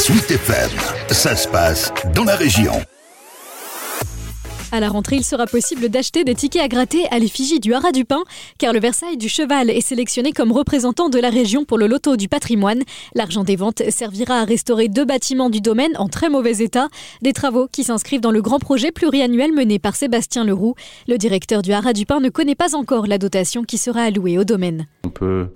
Suite FM, ça se passe dans la région. À la rentrée, il sera possible d'acheter des tickets à gratter à l'effigie du Haras du Pin, car le Versailles du Cheval est sélectionné comme représentant de la région pour le loto du patrimoine. L'argent des ventes servira à restaurer deux bâtiments du domaine en très mauvais état, des travaux qui s'inscrivent dans le grand projet pluriannuel mené par Sébastien Leroux. Le directeur du Haras du Pin ne connaît pas encore la dotation qui sera allouée au domaine. On peut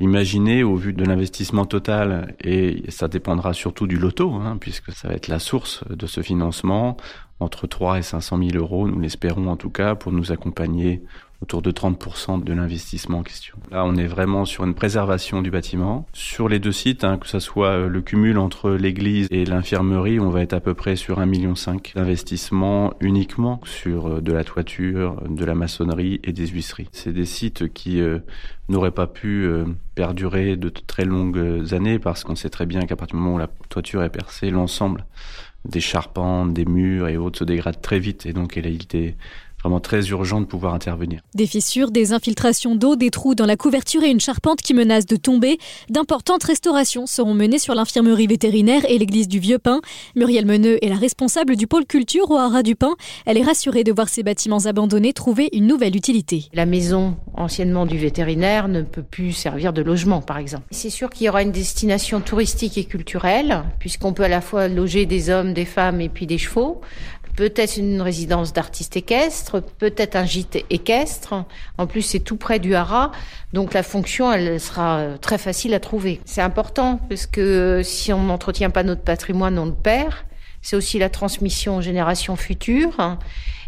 imaginer au vu de l'investissement total et ça dépendra surtout du loto hein, puisque ça va être la source de ce financement. Entre 3 et 500 000 euros, nous l'espérons en tout cas, pour nous accompagner autour de 30% de l'investissement en question. Là, on est vraiment sur une préservation du bâtiment. Sur les deux sites, hein, que ce soit euh, le cumul entre l'église et l'infirmerie, on va être à peu près sur 1,5 million d'investissement uniquement sur euh, de la toiture, de la maçonnerie et des huisseries. C'est des sites qui euh, n'auraient pas pu perdurer de très longues années parce qu'on sait très bien qu'à partir du moment où la toiture est percée, l'ensemble des charpentes, des murs et autres se dégradent très vite et donc il est vraiment très urgent de pouvoir intervenir. Des fissures, des infiltrations d'eau, des trous dans la couverture et une charpente qui menace de tomber. D'importantes restaurations seront menées sur l'infirmerie vétérinaire et l'église du Vieux Pin. Muriel Meneux est la responsable du pôle culture au Haras du Pin. Elle est rassurée de voir ces bâtiments abandonnés trouver une nouvelle utilité. La maison anciennement du vétérinaire ne peut plus servir de logement, par exemple. C'est sûr qu'il y aura une destination touristique et culturelle, puisqu'on peut à la fois loger des hommes, des femmes et puis des chevaux peut-être une résidence d'artistes équestres, peut-être un gîte équestre. En plus, c'est tout près du haras, donc la fonction, elle sera très facile à trouver. C'est important parce que si on n'entretient pas notre patrimoine, on le perd. C'est aussi la transmission aux générations futures.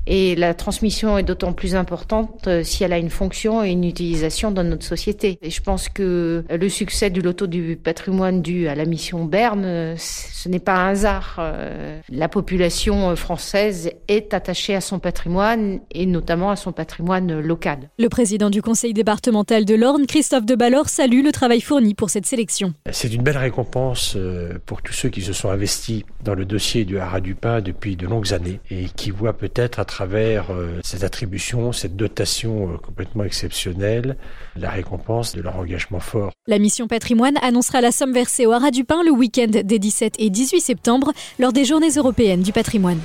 Et la transmission est d'autant plus importante euh, si elle a une fonction et une utilisation dans notre société. Et je pense que le succès du loto du patrimoine dû à la mission Berne, euh, ce n'est pas un hasard. Euh, la population française est attachée à son patrimoine et notamment à son patrimoine local. Le président du conseil départemental de l'Orne, Christophe de Ballor, salue le travail fourni pour cette sélection. C'est une belle récompense pour tous ceux qui se sont investis dans le dossier du Haras du Pin depuis de longues années et qui voient peut-être à travers euh, cette attribution, cette dotation euh, complètement exceptionnelle, la récompense de leur engagement fort. La mission patrimoine annoncera la somme versée au Haras du Pin le week-end des 17 et 18 septembre lors des Journées européennes du patrimoine.